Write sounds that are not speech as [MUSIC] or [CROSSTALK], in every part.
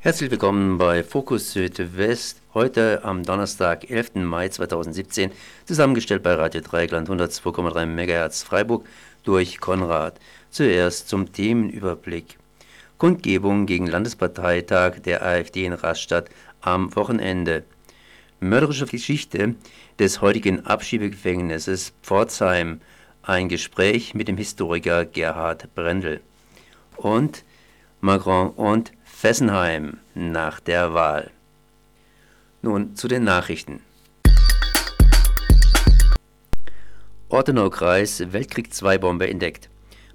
Herzlich willkommen bei Fokus Südwest. Heute am Donnerstag, 11. Mai 2017, zusammengestellt bei Radio Dreieckland 102,3 MHz Freiburg durch Konrad. Zuerst zum Themenüberblick. Kundgebung gegen Landesparteitag der AfD in Rastatt am Wochenende. Mörderische Geschichte des heutigen Abschiebegefängnisses Pforzheim. Ein Gespräch mit dem Historiker Gerhard Brendel. Und Macron und Fessenheim nach der Wahl. Nun zu den Nachrichten. Ortenau-Kreis Weltkrieg 2 Bombe entdeckt.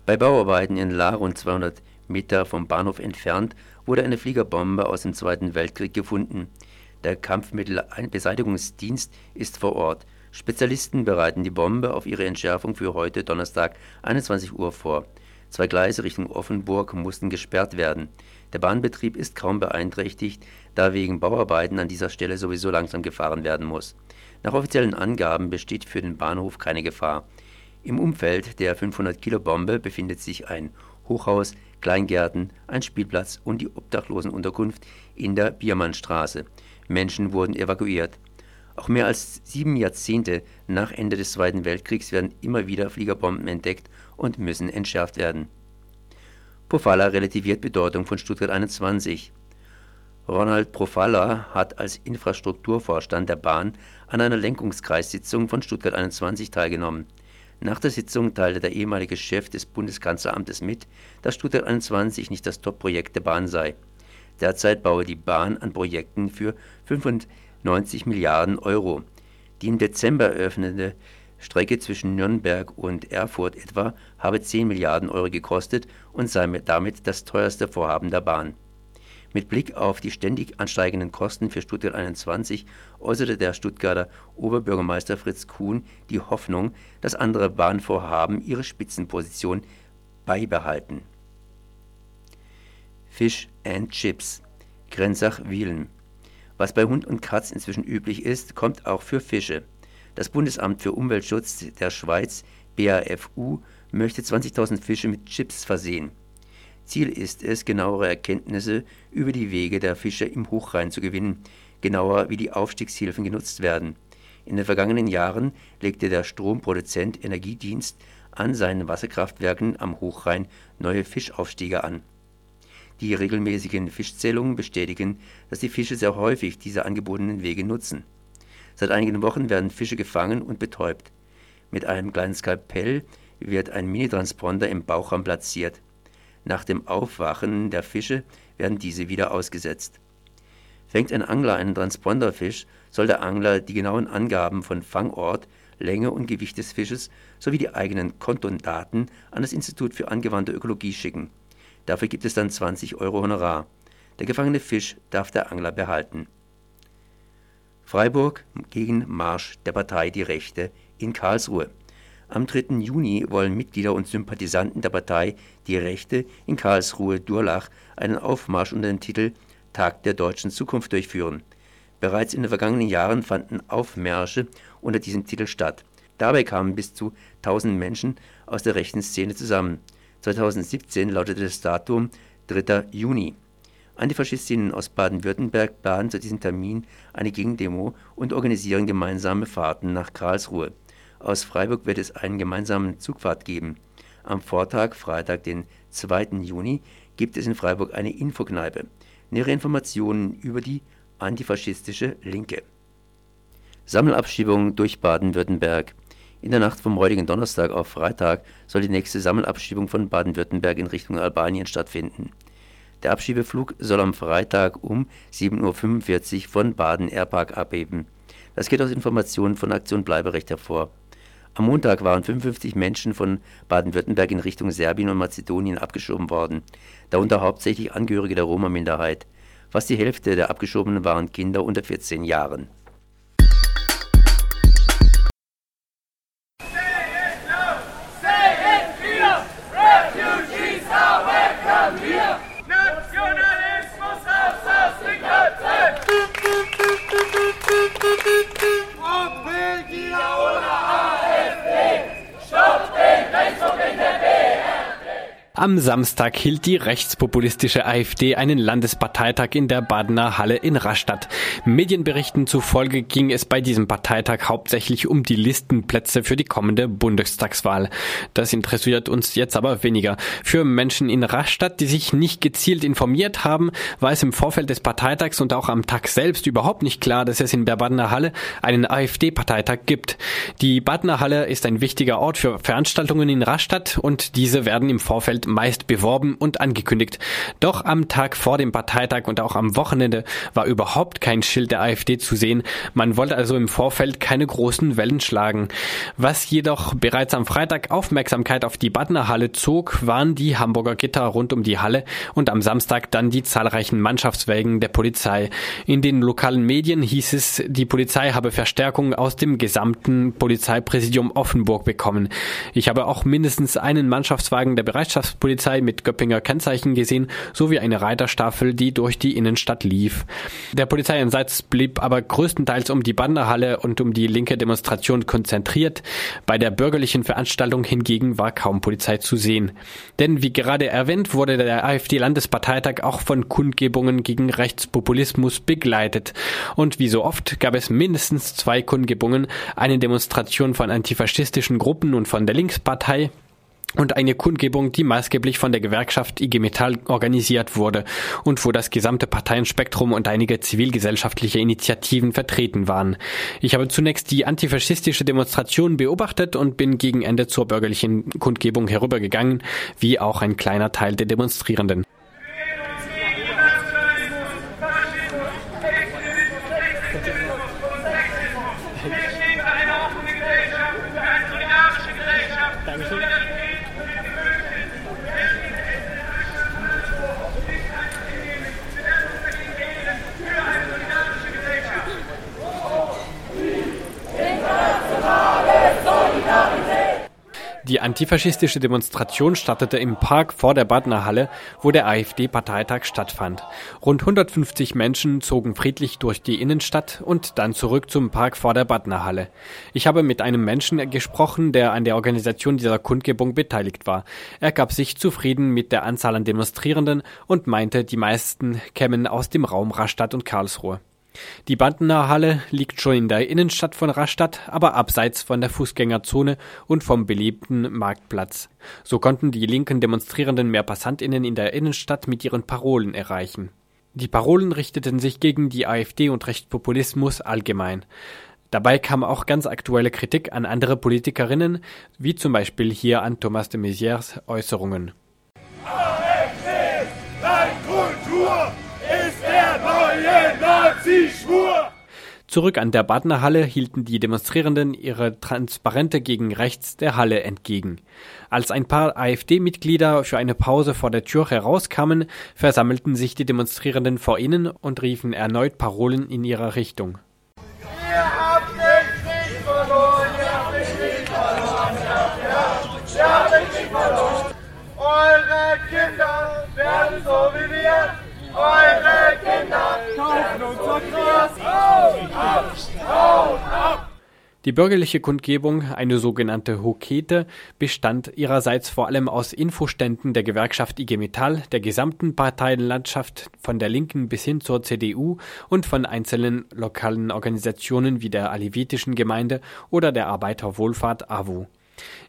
Bei Bauarbeiten in La, rund 200 Meter vom Bahnhof entfernt, wurde eine Fliegerbombe aus dem Zweiten Weltkrieg gefunden. Der Kampfmittelbeseitigungsdienst ist vor Ort. Spezialisten bereiten die Bombe auf ihre Entschärfung für heute Donnerstag 21 Uhr vor. Zwei Gleise Richtung Offenburg mussten gesperrt werden. Der Bahnbetrieb ist kaum beeinträchtigt, da wegen Bauarbeiten an dieser Stelle sowieso langsam gefahren werden muss. Nach offiziellen Angaben besteht für den Bahnhof keine Gefahr. Im Umfeld der 500-Kilo-Bombe befindet sich ein Hochhaus, Kleingärten, ein Spielplatz und die Obdachlosenunterkunft in der Biermannstraße. Menschen wurden evakuiert. Auch mehr als sieben Jahrzehnte nach Ende des Zweiten Weltkriegs werden immer wieder Fliegerbomben entdeckt und müssen entschärft werden. Pofalla relativiert Bedeutung von Stuttgart 21. Ronald Profalla hat als Infrastrukturvorstand der Bahn an einer Lenkungskreissitzung von Stuttgart 21 teilgenommen. Nach der Sitzung teilte der ehemalige Chef des Bundeskanzleramtes mit, dass Stuttgart 21 nicht das Top-Projekt der Bahn sei. Derzeit baue die Bahn an Projekten für 95 Milliarden Euro. Die im Dezember eröffnete Strecke zwischen Nürnberg und Erfurt etwa habe 10 Milliarden Euro gekostet und sei damit das teuerste Vorhaben der Bahn. Mit Blick auf die ständig ansteigenden Kosten für Stuttgart 21 äußerte der Stuttgarter Oberbürgermeister Fritz Kuhn die Hoffnung, dass andere Bahnvorhaben ihre Spitzenposition beibehalten. Fish and Chips Grenzach-Wielen Was bei Hund und Katz inzwischen üblich ist, kommt auch für Fische. Das Bundesamt für Umweltschutz der Schweiz BAFU möchte 20.000 Fische mit Chips versehen. Ziel ist es, genauere Erkenntnisse über die Wege der Fische im Hochrhein zu gewinnen, genauer wie die Aufstiegshilfen genutzt werden. In den vergangenen Jahren legte der Stromproduzent Energiedienst an seinen Wasserkraftwerken am Hochrhein neue Fischaufstiege an. Die regelmäßigen Fischzählungen bestätigen, dass die Fische sehr häufig diese angebotenen Wege nutzen. Seit einigen Wochen werden Fische gefangen und betäubt. Mit einem kleinen Skalpell wird ein Minitransponder im Bauchraum platziert. Nach dem Aufwachen der Fische werden diese wieder ausgesetzt. Fängt ein Angler einen Transponderfisch, soll der Angler die genauen Angaben von Fangort, Länge und Gewicht des Fisches sowie die eigenen Kontondaten an das Institut für angewandte Ökologie schicken. Dafür gibt es dann 20 Euro Honorar. Der gefangene Fisch darf der Angler behalten. Freiburg gegen Marsch der Partei Die Rechte in Karlsruhe. Am 3. Juni wollen Mitglieder und Sympathisanten der Partei Die Rechte in Karlsruhe-Durlach einen Aufmarsch unter dem Titel Tag der deutschen Zukunft durchführen. Bereits in den vergangenen Jahren fanden Aufmärsche unter diesem Titel statt. Dabei kamen bis zu 1000 Menschen aus der rechten Szene zusammen. 2017 lautete das Datum 3. Juni. Antifaschistinnen aus Baden-Württemberg planen zu diesem Termin eine Gegendemo und organisieren gemeinsame Fahrten nach Karlsruhe. Aus Freiburg wird es einen gemeinsamen Zugfahrt geben. Am Vortag, Freitag, den 2. Juni, gibt es in Freiburg eine Infokneipe. Nähere Informationen über die antifaschistische Linke. Sammelabschiebung durch Baden-Württemberg. In der Nacht vom heutigen Donnerstag auf Freitag soll die nächste Sammelabschiebung von Baden-Württemberg in Richtung Albanien stattfinden. Der Abschiebeflug soll am Freitag um 7.45 Uhr von Baden Airpark abheben. Das geht aus Informationen von Aktion Bleiberecht hervor. Am Montag waren 55 Menschen von Baden-Württemberg in Richtung Serbien und Mazedonien abgeschoben worden, darunter hauptsächlich Angehörige der Roma-Minderheit. Fast die Hälfte der Abgeschobenen waren Kinder unter 14 Jahren. Am Samstag hielt die rechtspopulistische AfD einen Landesparteitag in der Badener Halle in Rastatt. Medienberichten zufolge ging es bei diesem Parteitag hauptsächlich um die Listenplätze für die kommende Bundestagswahl. Das interessiert uns jetzt aber weniger. Für Menschen in Rastatt, die sich nicht gezielt informiert haben, war es im Vorfeld des Parteitags und auch am Tag selbst überhaupt nicht klar, dass es in der Badener Halle einen AfD-Parteitag gibt. Die Badener Halle ist ein wichtiger Ort für Veranstaltungen in Rastatt und diese werden im Vorfeld meist beworben und angekündigt. Doch am Tag vor dem Parteitag und auch am Wochenende war überhaupt kein Schild der AfD zu sehen. Man wollte also im Vorfeld keine großen Wellen schlagen. Was jedoch bereits am Freitag Aufmerksamkeit auf die Badner Halle zog, waren die Hamburger Gitter rund um die Halle und am Samstag dann die zahlreichen Mannschaftswägen der Polizei. In den lokalen Medien hieß es, die Polizei habe Verstärkung aus dem gesamten Polizeipräsidium Offenburg bekommen. Ich habe auch mindestens einen Mannschaftswagen der Bereitschafts Polizei mit Göppinger Kennzeichen gesehen, sowie eine Reiterstaffel, die durch die Innenstadt lief. Der Polizeieinsatz blieb aber größtenteils um die Banderhalle und um die linke Demonstration konzentriert. Bei der bürgerlichen Veranstaltung hingegen war kaum Polizei zu sehen. Denn wie gerade erwähnt, wurde der AfD-Landesparteitag auch von Kundgebungen gegen Rechtspopulismus begleitet. Und wie so oft gab es mindestens zwei Kundgebungen, eine Demonstration von antifaschistischen Gruppen und von der Linkspartei, und eine Kundgebung, die maßgeblich von der Gewerkschaft IG Metall organisiert wurde und wo das gesamte Parteienspektrum und einige zivilgesellschaftliche Initiativen vertreten waren. Ich habe zunächst die antifaschistische Demonstration beobachtet und bin gegen Ende zur bürgerlichen Kundgebung herübergegangen, wie auch ein kleiner Teil der Demonstrierenden. Die antifaschistische Demonstration startete im Park vor der Badner Halle, wo der AfD-Parteitag stattfand. Rund 150 Menschen zogen friedlich durch die Innenstadt und dann zurück zum Park vor der Badner Halle. Ich habe mit einem Menschen gesprochen, der an der Organisation dieser Kundgebung beteiligt war. Er gab sich zufrieden mit der Anzahl an Demonstrierenden und meinte, die meisten kämen aus dem Raum Rastatt und Karlsruhe. Die Bandener Halle liegt schon in der Innenstadt von Rastatt, aber abseits von der Fußgängerzone und vom belebten Marktplatz. So konnten die linken Demonstrierenden mehr PassantInnen in der Innenstadt mit ihren Parolen erreichen. Die Parolen richteten sich gegen die AfD und Rechtspopulismus allgemein. Dabei kam auch ganz aktuelle Kritik an andere Politikerinnen, wie zum Beispiel hier an Thomas de Maizières Äußerungen. Neue Nazi-Schwur! Zurück an der Badner Halle hielten die Demonstrierenden ihre Transparente gegen rechts der Halle entgegen. Als ein paar AfD-Mitglieder für eine Pause vor der Tür herauskamen, versammelten sich die Demonstrierenden vor ihnen und riefen erneut Parolen in ihrer Richtung. Die bürgerliche Kundgebung, eine sogenannte Hokete, bestand ihrerseits vor allem aus Infoständen der Gewerkschaft IG Metall, der gesamten Parteienlandschaft von der Linken bis hin zur CDU und von einzelnen lokalen Organisationen wie der Alevitischen Gemeinde oder der Arbeiterwohlfahrt AWO.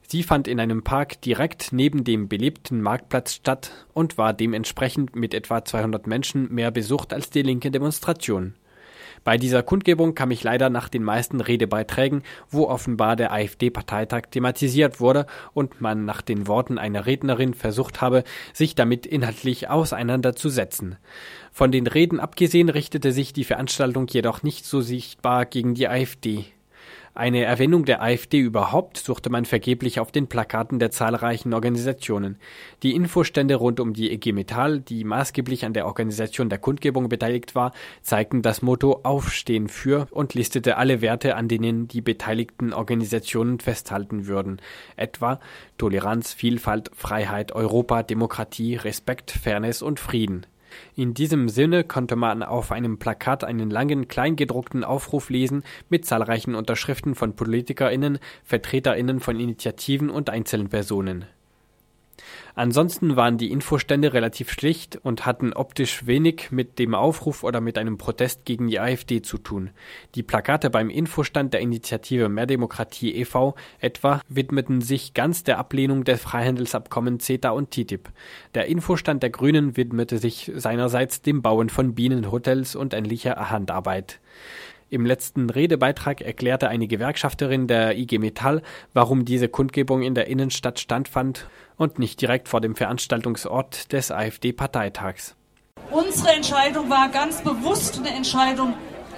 Sie fand in einem Park direkt neben dem belebten Marktplatz statt und war dementsprechend mit etwa 200 Menschen mehr besucht als die linke Demonstration. Bei dieser Kundgebung kam ich leider nach den meisten Redebeiträgen, wo offenbar der AfD-Parteitag thematisiert wurde und man nach den Worten einer Rednerin versucht habe, sich damit inhaltlich auseinanderzusetzen. Von den Reden abgesehen richtete sich die Veranstaltung jedoch nicht so sichtbar gegen die AfD. Eine Erwähnung der AfD überhaupt suchte man vergeblich auf den Plakaten der zahlreichen Organisationen. Die Infostände rund um die EG Metall, die maßgeblich an der Organisation der Kundgebung beteiligt war, zeigten das Motto Aufstehen für und listete alle Werte, an denen die beteiligten Organisationen festhalten würden, etwa Toleranz, Vielfalt, Freiheit, Europa, Demokratie, Respekt, Fairness und Frieden. In diesem Sinne konnte man auf einem Plakat einen langen, kleingedruckten Aufruf lesen mit zahlreichen Unterschriften von PolitikerInnen, VertreterInnen von Initiativen und einzelnen Personen. Ansonsten waren die Infostände relativ schlicht und hatten optisch wenig mit dem Aufruf oder mit einem Protest gegen die AfD zu tun. Die Plakate beim Infostand der Initiative Mehr Demokratie e.V. etwa widmeten sich ganz der Ablehnung der Freihandelsabkommen CETA und TTIP. Der Infostand der Grünen widmete sich seinerseits dem Bauen von Bienenhotels und ähnlicher Handarbeit. Im letzten Redebeitrag erklärte eine Gewerkschafterin der IG Metall, warum diese Kundgebung in der Innenstadt stattfand und nicht direkt vor dem Veranstaltungsort des AfD-Parteitags. Unsere Entscheidung war ganz bewusst eine Entscheidung,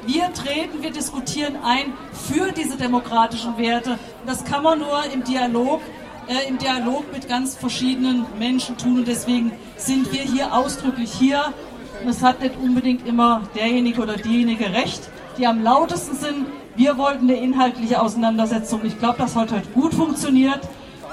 wir treten, wir diskutieren ein für diese demokratischen Werte. Das kann man nur im Dialog, äh, im Dialog mit ganz verschiedenen Menschen tun. Und deswegen sind wir hier ausdrücklich hier. Und es hat nicht unbedingt immer derjenige oder diejenige recht die am lautesten sind. Wir wollten eine inhaltliche Auseinandersetzung. Ich glaube, das hat heute gut funktioniert.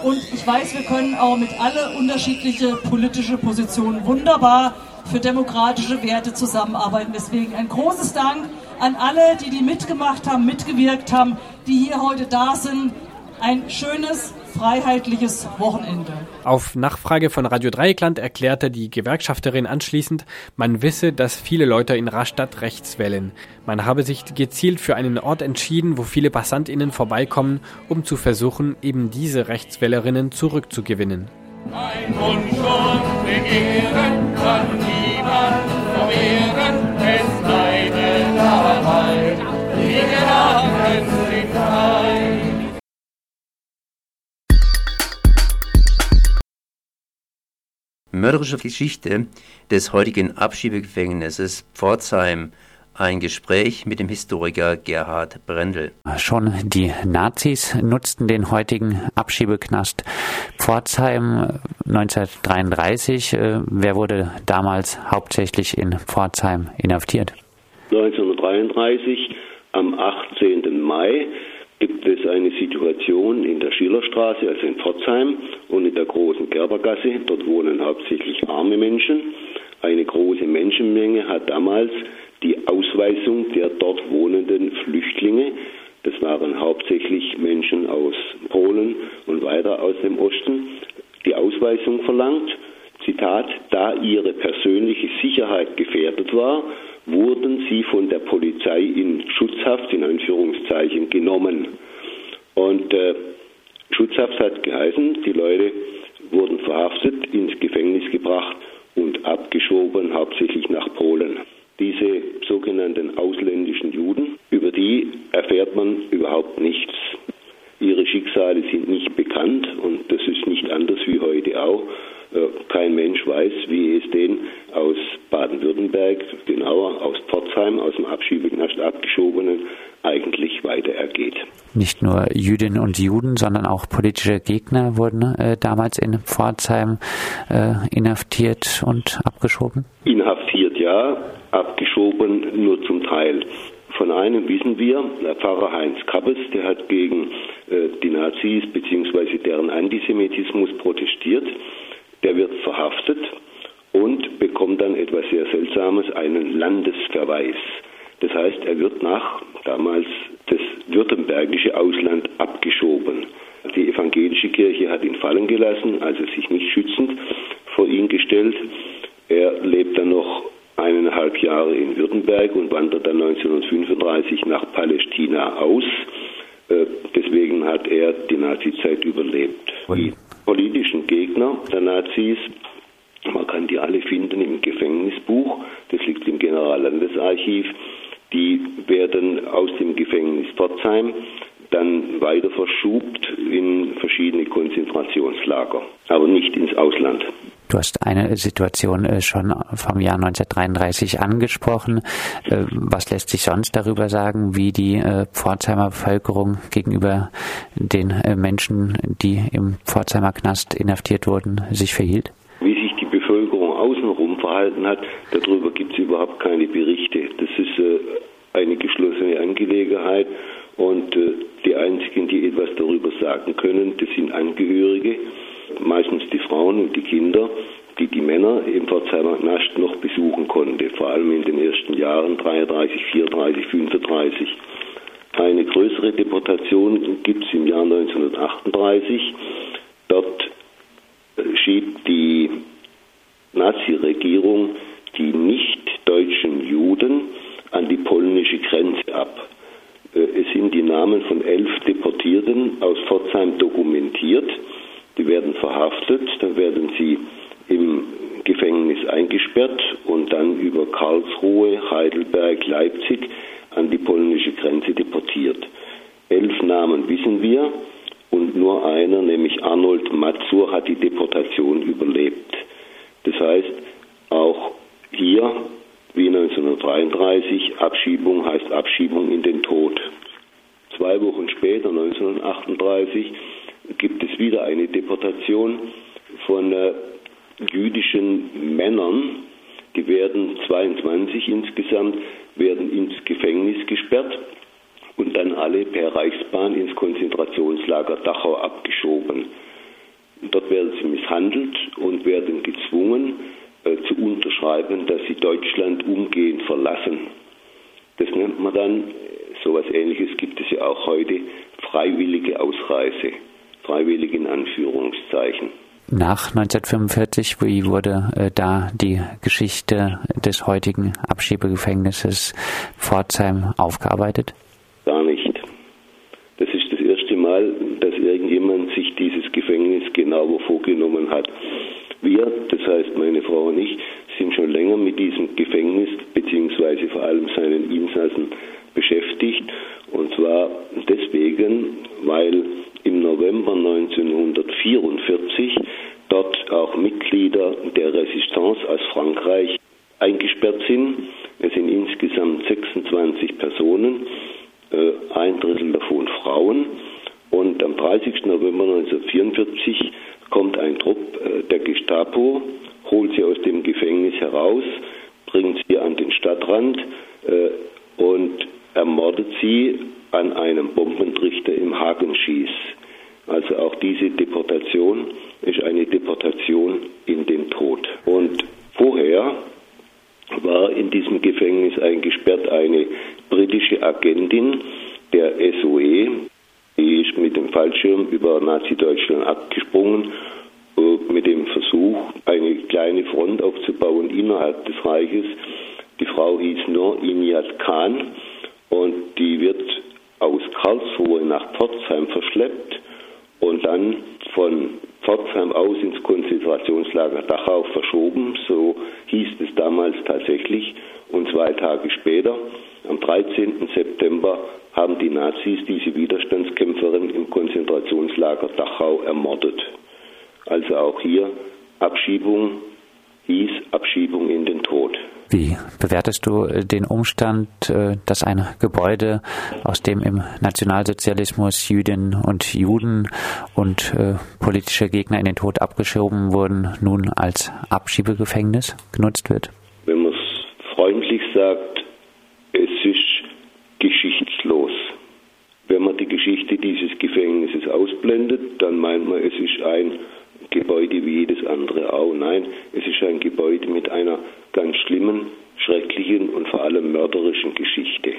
Und ich weiß, wir können auch mit alle unterschiedliche politische Positionen wunderbar für demokratische Werte zusammenarbeiten. Deswegen ein großes Dank an alle, die die mitgemacht haben, mitgewirkt haben, die hier heute da sind. Ein schönes freiheitliches Wochenende. Auf Nachfrage von Radio Dreieckland erklärte die Gewerkschafterin anschließend, man wisse, dass viele Leute in Rastatt rechts wählen. Man habe sich gezielt für einen Ort entschieden, wo viele PassantInnen vorbeikommen, um zu versuchen, eben diese Rechtswählerinnen zurückzugewinnen. Ein Wunsch und Begehren kann niemand verwehren, es bleibe dabei. Die Gedanken sind frei. Mörderische Geschichte des heutigen Abschiebegefängnisses Pforzheim. Ein Gespräch mit dem Historiker Gerhard Brendel. Schon die Nazis nutzten den heutigen Abschiebeknast Pforzheim 1933. Äh, wer wurde damals hauptsächlich in Pforzheim inhaftiert? 1933 am 18. Mai gibt es eine Situation in der Schillerstraße, also in Pforzheim und in der großen Gerbergasse. Dort wohnen hauptsächlich arme Menschen. Eine große Menschenmenge hat damals die Ausweisung der dort wohnenden Flüchtlinge, das waren hauptsächlich Menschen aus Polen und weiter aus dem Osten, die Ausweisung verlangt. Zitat, da ihre persönliche Sicherheit gefährdet war, wurden sie von der Polizei Schutzhaft, in Anführungszeichen, genommen. Und äh, Schutzhaft hat geheißen, die Leute wurden verhaftet, ins Gefängnis gebracht und abgeschoben, hauptsächlich nach Polen. Diese sogenannten ausländischen Juden, über die erfährt man überhaupt nichts. Ihre Schicksale sind nicht bekannt und das ist nicht anders wie heute auch. Äh, kein Mensch weiß, wie es den aus Baden-Württemberg, genauer aus Pforzheim, aus dem Abschiebeknast abgeschobenen, eigentlich weiter ergeht. Nicht nur Jüdinnen und Juden, sondern auch politische Gegner wurden äh, damals in Pforzheim äh, inhaftiert und abgeschoben? Inhaftiert ja, abgeschoben nur zum Teil. Von einem wissen wir, der Pfarrer Heinz Kappes, der hat gegen äh, die Nazis bzw. deren Antisemitismus protestiert der wird verhaftet und bekommt dann etwas sehr Seltsames, einen Landesverweis. Das heißt, er wird nach damals das württembergische Ausland abgeschoben. Die evangelische Kirche hat ihn fallen gelassen, also sich nicht schützend vor ihn gestellt. Er lebt dann noch eineinhalb Jahre in Württemberg und wandert dann 1935 nach Palästina aus. Äh, deswegen hat er die Nazizeit überlebt. Die politischen Gegner der Nazis, man kann die alle finden im Gefängnisbuch, das liegt im Generallandesarchiv, die werden aus dem Gefängnis Pforzheim dann weiter verschubt in verschiedene Konzentrationslager, aber nicht ins Ausland. Du hast eine Situation äh, schon vom Jahr 1933 angesprochen. Äh, was lässt sich sonst darüber sagen, wie die äh, Pforzheimer Bevölkerung gegenüber den Menschen, die im Pforzheimer Knast inhaftiert wurden, sich verhielt? Wie sich die Bevölkerung außenrum verhalten hat, darüber gibt es überhaupt keine Berichte. Das ist eine geschlossene Angelegenheit und die einzigen, die etwas darüber sagen können, das sind Angehörige meistens die Frauen und die Kinder, die die Männer im Pforzheimer Knast noch besuchen konnte, vor allem in den ersten Jahren 33, 34, 35. Eine größere Deportation gibt es im Jahr 1938. Dort äh, schiebt die Nazi-Regierung die nicht deutschen Juden an die polnische Grenze ab. Äh, es sind die Namen von elf Deportierten aus Pforzheim dokumentiert. Die werden verhaftet, dann werden sie im Gefängnis eingesperrt und dann über Karlsruhe, Heidelberg, Leipzig an die polnische Grenze deportiert. Elf Namen wissen wir und nur einer, nämlich Arnold Mazur, hat die Deportation überlebt. Das heißt, auch hier, wie 1933, Abschiebung heißt Abschiebung in den Tod. Zwei Wochen später, 1938, gibt es wieder eine Deportation von äh, jüdischen Männern. Die werden 22 insgesamt, werden ins Gefängnis gesperrt und dann alle per Reichsbahn ins Konzentrationslager Dachau abgeschoben. Dort werden sie misshandelt und werden gezwungen äh, zu unterschreiben, dass sie Deutschland umgehend verlassen. Das nennt man dann, so etwas ähnliches gibt es ja auch heute, freiwillige Ausreise freiwillig in Anführungszeichen. Nach 1945, wie wurde äh, da die Geschichte des heutigen Abschiebegefängnisses Pforzheim aufgearbeitet? Gar nicht. Das ist das erste Mal, dass irgendjemand sich dieses Gefängnis genauer vorgenommen hat. Wir, das heißt meine Frau und ich, sind schon länger mit diesem Gefängnis beziehungsweise vor allem seinen Insassen beschäftigt. Und zwar deswegen, weil im November 1944 dort auch Mitglieder der Resistance aus Frankreich eingesperrt sind. Es sind insgesamt 26 Personen, äh, ein Drittel davon Frauen. Und am 30. November 1944 kommt ein Trupp äh, der Gestapo, holt sie aus dem Gefängnis heraus, bringt sie an den Stadtrand äh, und ermordet sie an einem Bombentrichter im Hagenschieß. Also auch diese Deportation ist eine Deportation in den Tod. Und vorher war in diesem Gefängnis eingesperrt eine britische Agentin der SOE. Die ist mit dem Fallschirm über Nazi-Deutschland abgesprungen, äh, mit dem Versuch, eine kleine Front aufzubauen innerhalb des Reiches. Die Frau hieß nur Inyat Khan und die wird aus Karlsruhe nach Pforzheim verschleppt und dann von Pforzheim aus ins Konzentrationslager Dachau verschoben. So hieß es damals tatsächlich. Und zwei Tage später, am 13. September, haben die Nazis diese Widerstandskämpferin im Konzentrationslager Dachau ermordet. Also auch hier Abschiebung hieß Abschiebung in den Tod. Wie bewertest du äh, den Umstand, äh, dass ein Gebäude, aus dem im Nationalsozialismus Jüdinnen und Juden und äh, politische Gegner in den Tod abgeschoben wurden, nun als Abschiebegefängnis genutzt wird? Wenn man es freundlich sagt, es ist geschichtslos. Wenn man die Geschichte dieses Gefängnisses ausblendet, dann meint man, es ist ein Gebäude wie jedes andere auch. Nein, es ist ein Gebäude mit einer ganz schlimmen, schrecklichen und vor allem mörderischen Geschichte.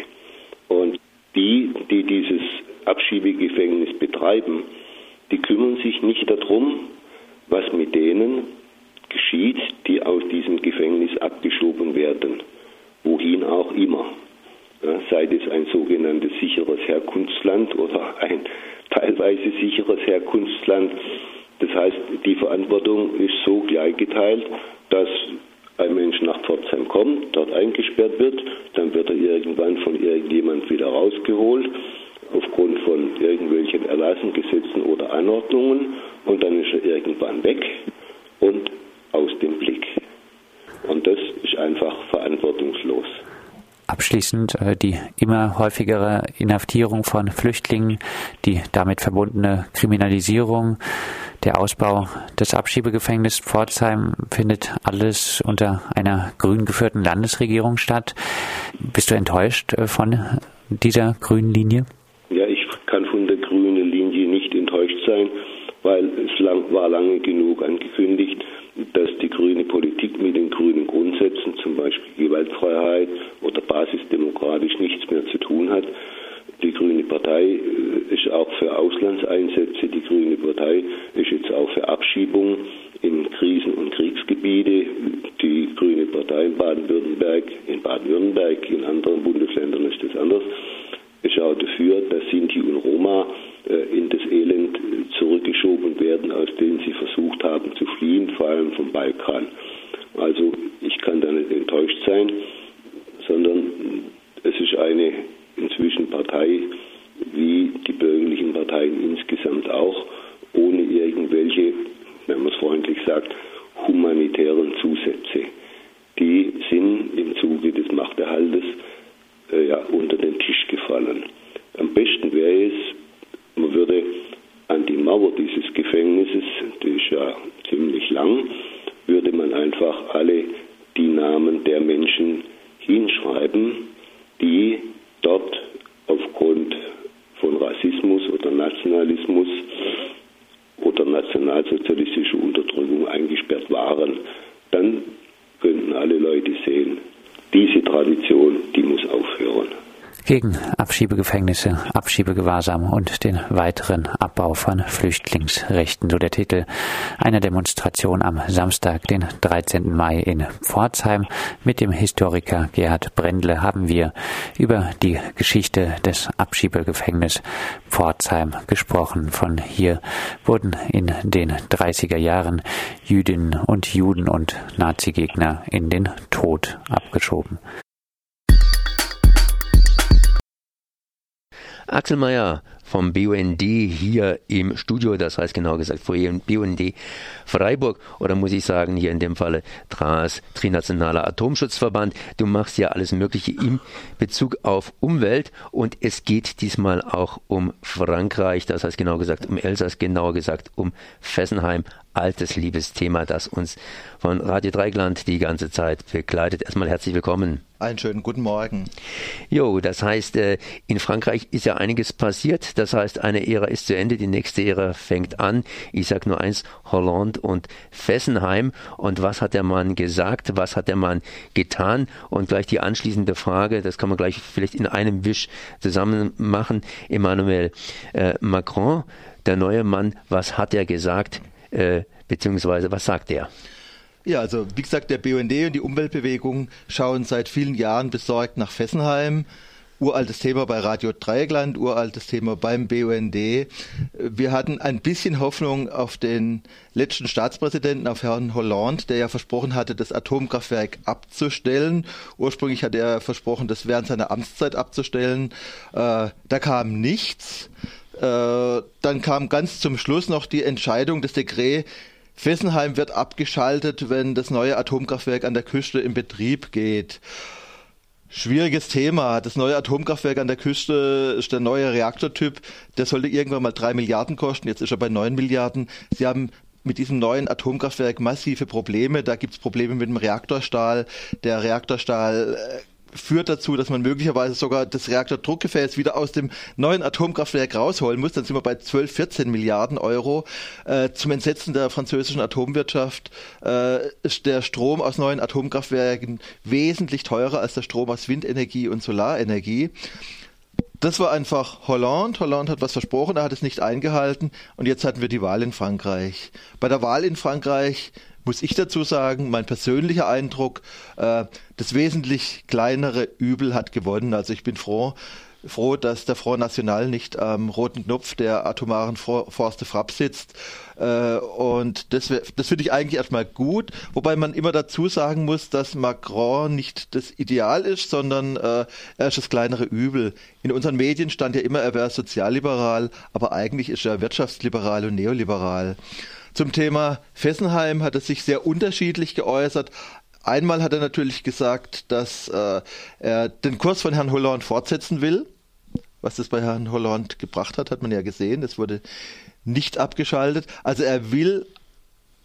Und die, die dieses Abschiebegefängnis betreiben, die kümmern sich nicht darum, was mit denen geschieht, die aus diesem Gefängnis abgeschoben werden, wohin auch immer. Ja, sei es ein sogenanntes sicheres Herkunftsland oder ein teilweise sicheres Herkunftsland, das heißt, die Verantwortung ist so gleichgeteilt, dass ein Mensch nach Pforzheim kommt, dort eingesperrt wird, dann wird er irgendwann von irgendjemand wieder rausgeholt, aufgrund von irgendwelchen Erlassen, Gesetzen oder Anordnungen, und dann ist er irgendwann weg und aus dem Blick. Und das ist einfach verantwortungslos. Abschließend äh, die immer häufigere Inhaftierung von Flüchtlingen, die damit verbundene Kriminalisierung, der Ausbau des Abschiebegefängnisses Pforzheim findet alles unter einer grün geführten Landesregierung statt. Bist du enttäuscht äh, von dieser grünen Linie? Ja, ich kann von der grünen Linie nicht enttäuscht sein, weil es lang, war lange genug angekündigt, dass die grüne Politik mit den grünen Grundsätzen, zum Beispiel Gewaltfreiheit oder basisdemokratisch, nichts mehr zu tun hat. Die Grüne Partei äh, ist auch für Auslandseinsätze, die Grüne Partei ist jetzt auch für Abschiebung in Krisen- und Kriegsgebiete. Die Grüne Partei in Baden-Württemberg, in Baden-Württemberg, in anderen Bundesländern ist das anders, ist auch dafür, dass Sinti und Roma äh, in das Elend zurückgeschoben werden, aus dem sie versucht haben zu fliehen, vor allem vom Balkan. Also ich kann da nicht enttäuscht sein, sondern es ist eine inzwischen Partei, wie die bürgerlichen Parteien insgesamt auch, ohne irgendwelche, wenn man es freundlich sagt, humanitären Zusätze. Die sind im Zuge des Machterhaltes äh, ja, unter den Tisch gefallen. Am besten wäre es, man würde an die Mauer dieses Gefängnisses, die ist ja ziemlich lang, würde man einfach alle die Namen der Menschen hinschreiben, die dort aufgrund von Rassismus oder Nationalismus oder nationalsozialistischer Unterdrückung eingesperrt waren, dann könnten alle Leute sehen, diese Tradition, die muss aufhören gegen Abschiebegefängnisse, Abschiebegewahrsam und den weiteren Abbau von Flüchtlingsrechten. So der Titel einer Demonstration am Samstag, den 13. Mai in Pforzheim. Mit dem Historiker Gerhard Brendle haben wir über die Geschichte des Abschiebegefängnisses Pforzheim gesprochen. Von hier wurden in den 30er Jahren Jüdinnen und Juden und Nazigegner in den Tod abgeschoben. Axel Mayer vom BUND hier im Studio, das heißt genau gesagt vor ihrem BUND Freiburg oder muss ich sagen hier in dem Falle TRAS, Trinationaler Atomschutzverband. Du machst ja alles Mögliche im Bezug auf Umwelt und es geht diesmal auch um Frankreich, das heißt genau gesagt um Elsass, genauer gesagt um Fessenheim, altes Liebesthema, das uns von Radio Dreigland die ganze Zeit begleitet. Erstmal herzlich willkommen. Einen schönen guten Morgen. Jo, das heißt, äh, in Frankreich ist ja einiges passiert. Das heißt, eine Ära ist zu Ende, die nächste Ära fängt an. Ich sage nur eins, Hollande und Fessenheim. Und was hat der Mann gesagt? Was hat der Mann getan? Und gleich die anschließende Frage, das kann man gleich vielleicht in einem Wisch zusammen machen. Emmanuel äh, Macron, der neue Mann, was hat er gesagt? Äh, beziehungsweise was sagt er? Ja, also wie gesagt, der BUND und die Umweltbewegung schauen seit vielen Jahren besorgt nach Fessenheim. Uraltes Thema bei Radio Dreieckland, uraltes Thema beim BUND. Wir hatten ein bisschen Hoffnung auf den letzten Staatspräsidenten, auf Herrn Hollande, der ja versprochen hatte, das Atomkraftwerk abzustellen. Ursprünglich hatte er versprochen, das während seiner Amtszeit abzustellen. Äh, da kam nichts. Äh, dann kam ganz zum Schluss noch die Entscheidung des Dekret, Fessenheim wird abgeschaltet, wenn das neue Atomkraftwerk an der Küste in Betrieb geht. Schwieriges Thema. Das neue Atomkraftwerk an der Küste ist der neue Reaktortyp. Der sollte irgendwann mal drei Milliarden kosten. Jetzt ist er bei neun Milliarden. Sie haben mit diesem neuen Atomkraftwerk massive Probleme. Da gibt es Probleme mit dem Reaktorstahl. Der Reaktorstahl äh, führt dazu, dass man möglicherweise sogar das Reaktordruckgefäß wieder aus dem neuen Atomkraftwerk rausholen muss. Dann sind wir bei 12, 14 Milliarden Euro. Äh, zum Entsetzen der französischen Atomwirtschaft äh, ist der Strom aus neuen Atomkraftwerken wesentlich teurer als der Strom aus Windenergie und Solarenergie. Das war einfach Hollande. Hollande hat was versprochen, er hat es nicht eingehalten und jetzt hatten wir die Wahl in Frankreich. Bei der Wahl in Frankreich muss ich dazu sagen, mein persönlicher Eindruck, äh, das wesentlich kleinere Übel hat gewonnen. Also ich bin froh, froh, dass der Front National nicht am roten Knopf der atomaren Forste Frapp sitzt. Äh, und das, das finde ich eigentlich erstmal gut, wobei man immer dazu sagen muss, dass Macron nicht das Ideal ist, sondern äh, er ist das kleinere Übel. In unseren Medien stand ja immer, er wäre sozialliberal, aber eigentlich ist er wirtschaftsliberal und neoliberal. Zum Thema Fessenheim hat es sich sehr unterschiedlich geäußert. einmal hat er natürlich gesagt, dass äh, er den Kurs von Herrn Hollande fortsetzen will. Was das bei Herrn Hollande gebracht hat, hat man ja gesehen. Es wurde nicht abgeschaltet. Also er will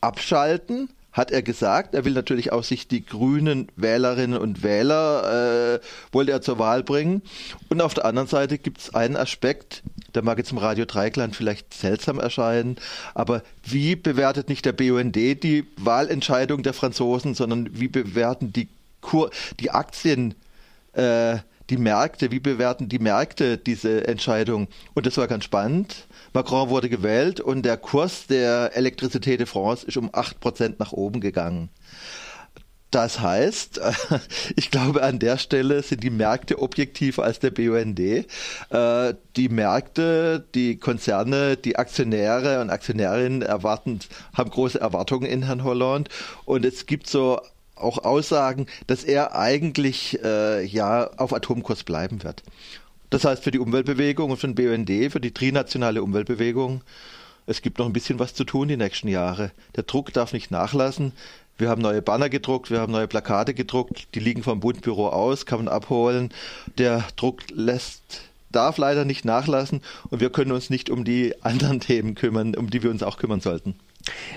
abschalten, hat er gesagt. Er will natürlich auch sich die grünen Wählerinnen und Wähler, äh, wollte er zur Wahl bringen. Und auf der anderen Seite gibt es einen Aspekt, der mag jetzt im Radio Dreikland vielleicht seltsam erscheinen, aber wie bewertet nicht der BUND die Wahlentscheidung der Franzosen, sondern wie bewerten die, Kur die Aktien äh, die Märkte, wie bewerten die Märkte diese Entscheidung? Und das war ganz spannend. Macron wurde gewählt und der Kurs der Elektrizität de France ist um 8% nach oben gegangen. Das heißt, [LAUGHS] ich glaube, an der Stelle sind die Märkte objektiver als der BUND. Äh, die Märkte, die Konzerne, die Aktionäre und Aktionärinnen erwarten, haben große Erwartungen in Herrn Hollande. Und es gibt so auch Aussagen, dass er eigentlich äh, ja auf Atomkurs bleiben wird. Das heißt für die Umweltbewegung und für den BUND, für die trinationale Umweltbewegung, es gibt noch ein bisschen was zu tun die nächsten Jahre. Der Druck darf nicht nachlassen. Wir haben neue Banner gedruckt, wir haben neue Plakate gedruckt, die liegen vom Bundbüro aus, kann man abholen. Der Druck lässt darf leider nicht nachlassen und wir können uns nicht um die anderen Themen kümmern, um die wir uns auch kümmern sollten.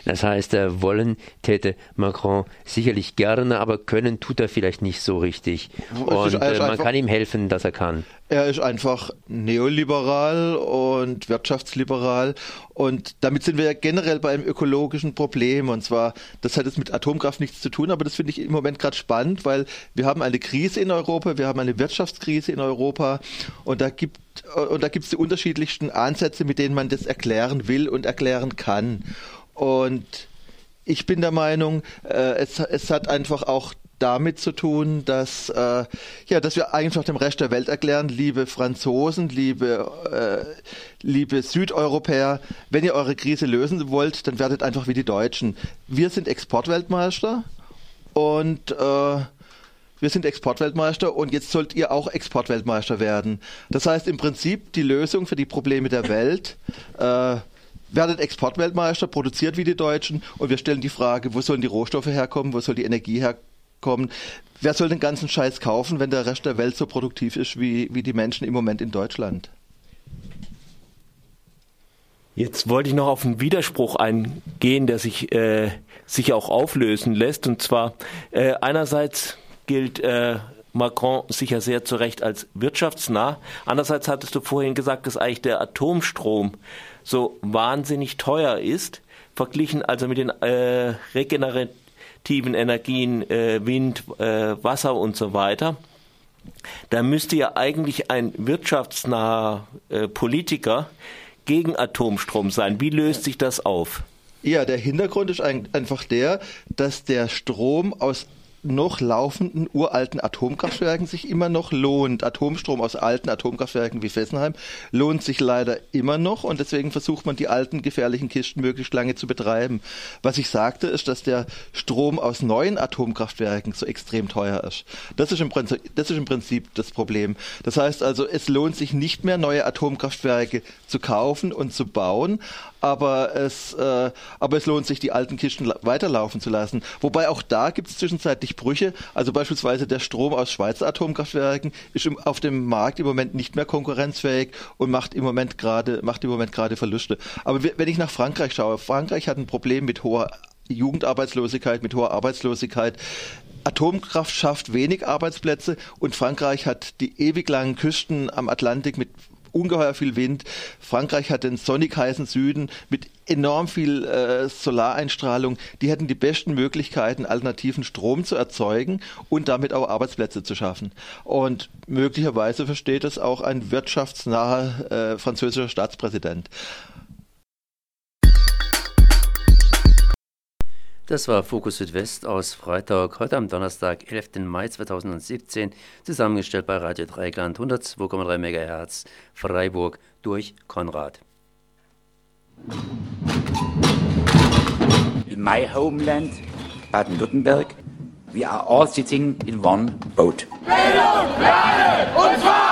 Das heißt, äh, wollen täte Macron sicherlich gerne, aber können tut er vielleicht nicht so richtig. Und äh, man kann ihm helfen, dass er kann. Er ist einfach neoliberal und wirtschaftsliberal und damit sind wir ja generell bei einem ökologischen Problem und zwar, das hat jetzt mit Atomkraft nichts zu tun, aber das finde ich im Moment gerade spannend, weil wir haben eine Krise in Europa, wir haben eine Wirtschaftskrise in Europa und da gibt und da gibt es die unterschiedlichsten Ansätze, mit denen man das erklären will und erklären kann. Und ich bin der Meinung, äh, es, es hat einfach auch damit zu tun, dass, äh, ja, dass wir einfach dem Rest der Welt erklären, liebe Franzosen, liebe, äh, liebe Südeuropäer, wenn ihr eure Krise lösen wollt, dann werdet einfach wie die Deutschen. Wir sind Exportweltmeister und äh, wir sind Exportweltmeister und jetzt sollt ihr auch Exportweltmeister werden. Das heißt im Prinzip die Lösung für die Probleme der Welt äh, werdet Exportweltmeister, produziert wie die Deutschen und wir stellen die Frage, wo sollen die Rohstoffe herkommen, wo soll die Energie herkommen? Wer soll den ganzen Scheiß kaufen, wenn der Rest der Welt so produktiv ist wie, wie die Menschen im Moment in Deutschland? Jetzt wollte ich noch auf einen Widerspruch eingehen, der sich äh, sicher auch auflösen lässt. Und zwar äh, einerseits gilt äh, Macron sicher sehr zu Recht als wirtschaftsnah. Andererseits hattest du vorhin gesagt, dass eigentlich der Atomstrom so wahnsinnig teuer ist, verglichen also mit den äh, regenerativen Energien, äh, Wind, äh, Wasser und so weiter. Da müsste ja eigentlich ein wirtschaftsnaher äh, Politiker gegen Atomstrom sein. Wie löst sich das auf? Ja, der Hintergrund ist einfach der, dass der Strom aus noch laufenden uralten Atomkraftwerken sich immer noch lohnt. Atomstrom aus alten Atomkraftwerken wie Fessenheim lohnt sich leider immer noch und deswegen versucht man die alten gefährlichen Kisten möglichst lange zu betreiben. Was ich sagte, ist, dass der Strom aus neuen Atomkraftwerken so extrem teuer ist. Das ist im Prinzip das, ist im Prinzip das Problem. Das heißt also, es lohnt sich nicht mehr, neue Atomkraftwerke zu kaufen und zu bauen, aber es, äh, aber es lohnt sich, die alten Kisten weiterlaufen zu lassen. Wobei auch da gibt es zwischenzeitlich Brüche. Also beispielsweise der Strom aus Schweizer Atomkraftwerken ist im, auf dem Markt im Moment nicht mehr konkurrenzfähig und macht im Moment gerade macht im Moment gerade Verluste. Aber wenn ich nach Frankreich schaue, Frankreich hat ein Problem mit hoher Jugendarbeitslosigkeit, mit hoher Arbeitslosigkeit. Atomkraft schafft wenig Arbeitsplätze und Frankreich hat die ewig langen Küsten am Atlantik mit ungeheuer viel Wind. Frankreich hat den sonnig heißen Süden mit enorm viel äh, Solareinstrahlung. Die hätten die besten Möglichkeiten, alternativen Strom zu erzeugen und damit auch Arbeitsplätze zu schaffen. Und möglicherweise versteht das auch ein wirtschaftsnaher äh, französischer Staatspräsident. Das war Fokus Südwest aus Freitag, heute am Donnerstag, 11. Mai 2017, zusammengestellt bei Radio Dreigland 102,3 MHz Freiburg durch Konrad. In my homeland, Baden-Württemberg, we are all sitting in one boat. Bildung alle, und zwar